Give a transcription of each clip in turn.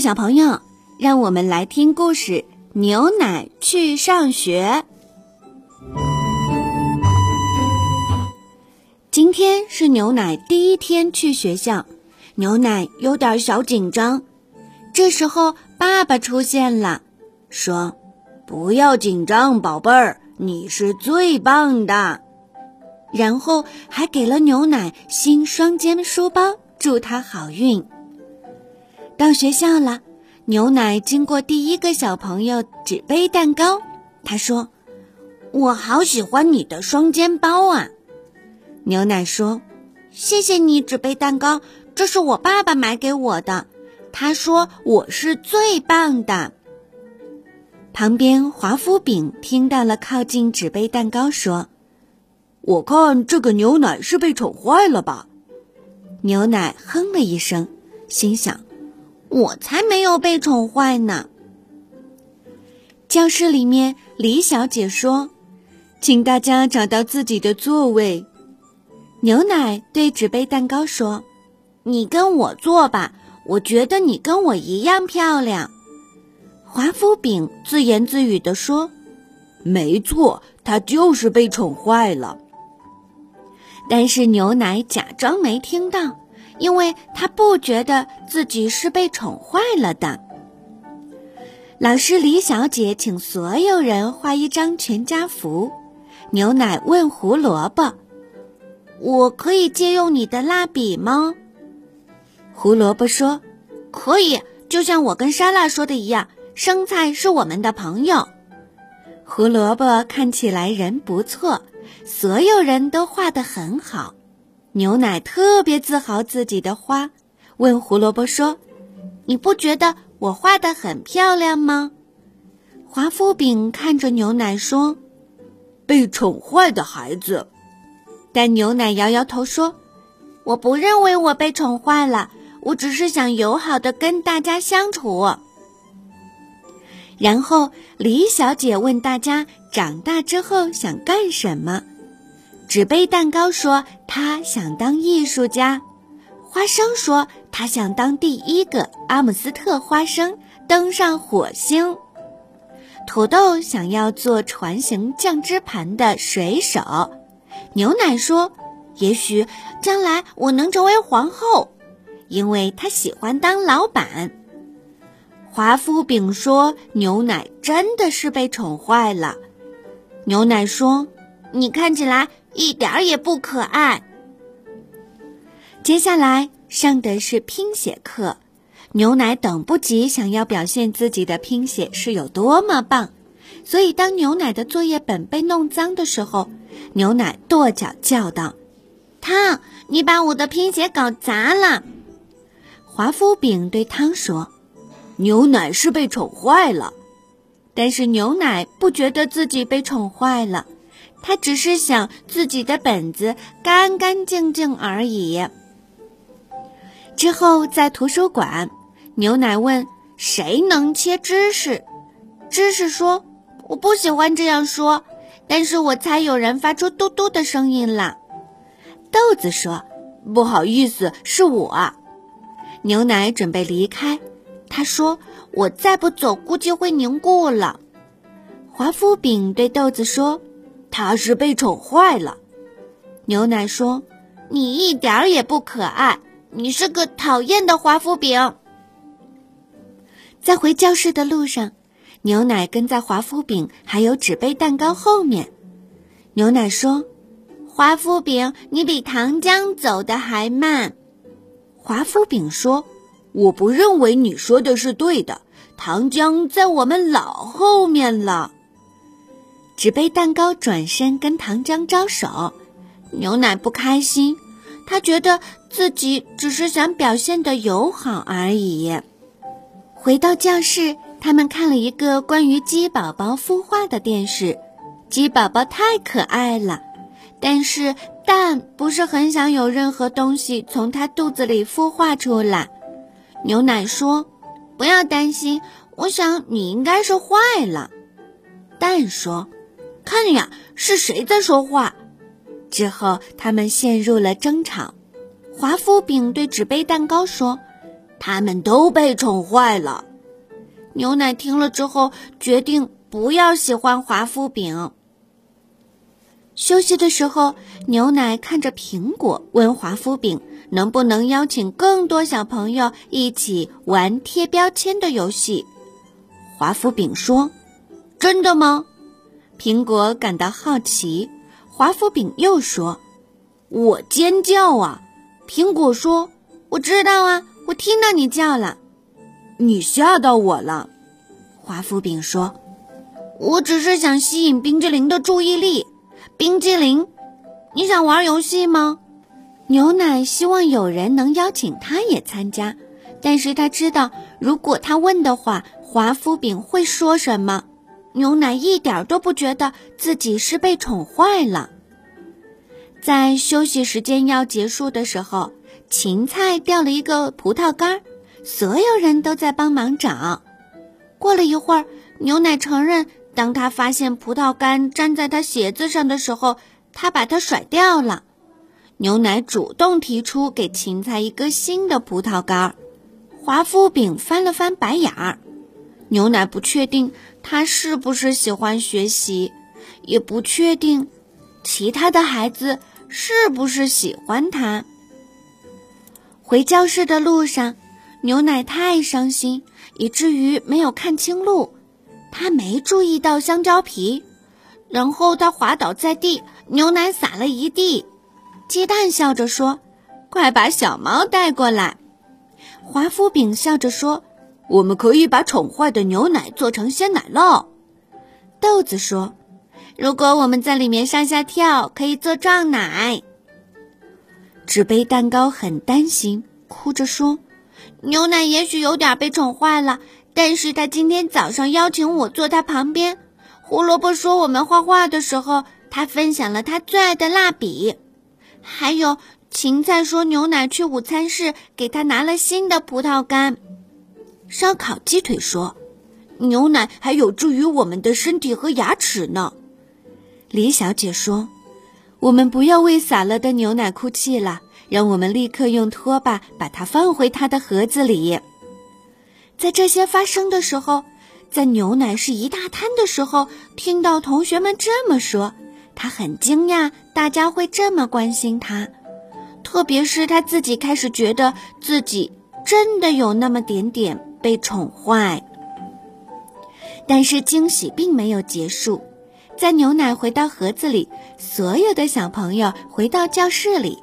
小朋友，让我们来听故事《牛奶去上学》。今天是牛奶第一天去学校，牛奶有点小紧张。这时候，爸爸出现了，说：“不要紧张，宝贝儿，你是最棒的。”然后还给了牛奶新双肩书包，祝他好运。到学校了，牛奶经过第一个小朋友纸杯蛋糕，他说：“我好喜欢你的双肩包啊。”牛奶说：“谢谢你，纸杯蛋糕，这是我爸爸买给我的。他说我是最棒的。”旁边华夫饼听到了，靠近纸杯蛋糕说：“我看这个牛奶是被宠坏了吧？”牛奶哼了一声，心想。我才没有被宠坏呢。教室里面，李小姐说：“请大家找到自己的座位。”牛奶对纸杯蛋糕说：“你跟我坐吧，我觉得你跟我一样漂亮。”华夫饼自言自语地说：“没错，他就是被宠坏了。”但是牛奶假装没听到。因为他不觉得自己是被宠坏了的。老师李小姐请所有人画一张全家福。牛奶问胡萝卜：“我可以借用你的蜡笔吗？”胡萝卜说：“可以，就像我跟莎拉说的一样，生菜是我们的朋友。”胡萝卜看起来人不错，所有人都画得很好。牛奶特别自豪自己的花，问胡萝卜说：“你不觉得我画的很漂亮吗？”华夫饼看着牛奶说：“被宠坏的孩子。”但牛奶摇摇头说：“我不认为我被宠坏了，我只是想友好的跟大家相处。”然后李小姐问大家：“长大之后想干什么？”纸杯蛋糕说他想当艺术家，花生说他想当第一个阿姆斯特花生登上火星，土豆想要做船型酱汁盘的水手，牛奶说也许将来我能成为皇后，因为他喜欢当老板。华夫饼说牛奶真的是被宠坏了，牛奶说你看起来。一点儿也不可爱。接下来上的是拼写课，牛奶等不及想要表现自己的拼写是有多么棒，所以当牛奶的作业本被弄脏的时候，牛奶跺脚叫道：“汤，你把我的拼写搞砸了。”华夫饼对汤说：“牛奶是被宠坏了。”但是牛奶不觉得自己被宠坏了。他只是想自己的本子干干净净而已。之后在图书馆，牛奶问：“谁能切芝士？”芝士说：“我不喜欢这样说。”但是我猜有人发出嘟嘟的声音了。豆子说：“不好意思，是我。”牛奶准备离开，他说：“我再不走，估计会凝固了。”华夫饼对豆子说。他是被宠坏了，牛奶说：“你一点儿也不可爱，你是个讨厌的华夫饼。”在回教室的路上，牛奶跟在华夫饼还有纸杯蛋糕后面。牛奶说：“华夫饼，你比糖浆走的还慢。”华夫饼说：“我不认为你说的是对的，糖浆在我们老后面了。”纸杯蛋糕转身跟糖浆招手，牛奶不开心，他觉得自己只是想表现的友好而已。回到教室，他们看了一个关于鸡宝宝孵化的电视。鸡宝宝太可爱了，但是蛋不是很想有任何东西从它肚子里孵化出来。牛奶说：“不要担心，我想你应该是坏了。”蛋说。看呀，是谁在说话？之后他们陷入了争吵。华夫饼对纸杯蛋糕说：“他们都被宠坏了。牛奶听了之后，决定不要喜欢华夫饼。休息的时候，牛奶看着苹果，问华夫饼能不能邀请更多小朋友一起玩贴标签的游戏。华夫饼说：“真的吗？”苹果感到好奇。华夫饼又说：“我尖叫啊！”苹果说：“我知道啊，我听到你叫了。”你吓到我了。华夫饼说：“我只是想吸引冰激凌的注意力。”冰激凌，你想玩游戏吗？牛奶希望有人能邀请他也参加，但是他知道，如果他问的话，华夫饼会说什么。牛奶一点都不觉得自己是被宠坏了。在休息时间要结束的时候，芹菜掉了一个葡萄干，所有人都在帮忙找。过了一会儿，牛奶承认。当他发现葡萄干粘在他鞋子上的时候，他把它甩掉了。牛奶主动提出给芹菜一个新的葡萄干。华夫饼翻了翻白眼儿。牛奶不确定他是不是喜欢学习，也不确定其他的孩子是不是喜欢他。回教室的路上，牛奶太伤心，以至于没有看清路。他没注意到香蕉皮，然后他滑倒在地，牛奶洒了一地。鸡蛋笑着说：“快把小猫带过来。”华夫饼笑着说：“我们可以把宠坏的牛奶做成鲜奶酪。”豆子说：“如果我们在里面上下跳，可以做撞奶。”纸杯蛋糕很担心，哭着说：“牛奶也许有点被宠坏了。”但是他今天早上邀请我坐他旁边。胡萝卜说我们画画的时候，他分享了他最爱的蜡笔。还有芹菜说牛奶去午餐室给他拿了新的葡萄干。烧烤鸡腿说，牛奶还有助于我们的身体和牙齿呢。李小姐说，我们不要为洒了的牛奶哭泣了，让我们立刻用拖把把它放回它的盒子里。在这些发生的时候，在牛奶是一大滩的时候，听到同学们这么说，他很惊讶，大家会这么关心他。特别是他自己开始觉得自己真的有那么点点被宠坏。但是惊喜并没有结束，在牛奶回到盒子里，所有的小朋友回到教室里，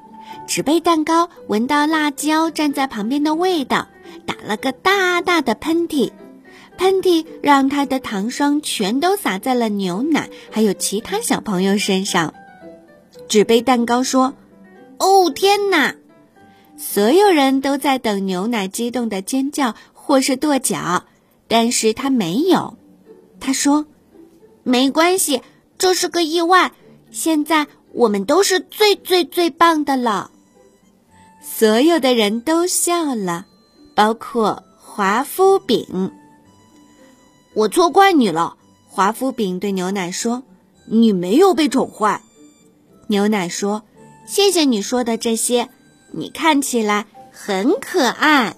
纸杯蛋糕闻到辣椒站在旁边的味道。打了个大大的喷嚏，喷嚏让他的糖霜全都洒在了牛奶还有其他小朋友身上。纸杯蛋糕说：“哦天哪！”所有人都在等牛奶激动的尖叫或是跺脚，但是他没有。他说：“没关系，这是个意外。现在我们都是最最最棒的了。”所有的人都笑了。包括华夫饼，我错怪你了。华夫饼对牛奶说：“你没有被宠坏。”牛奶说：“谢谢你说的这些，你看起来很可爱。”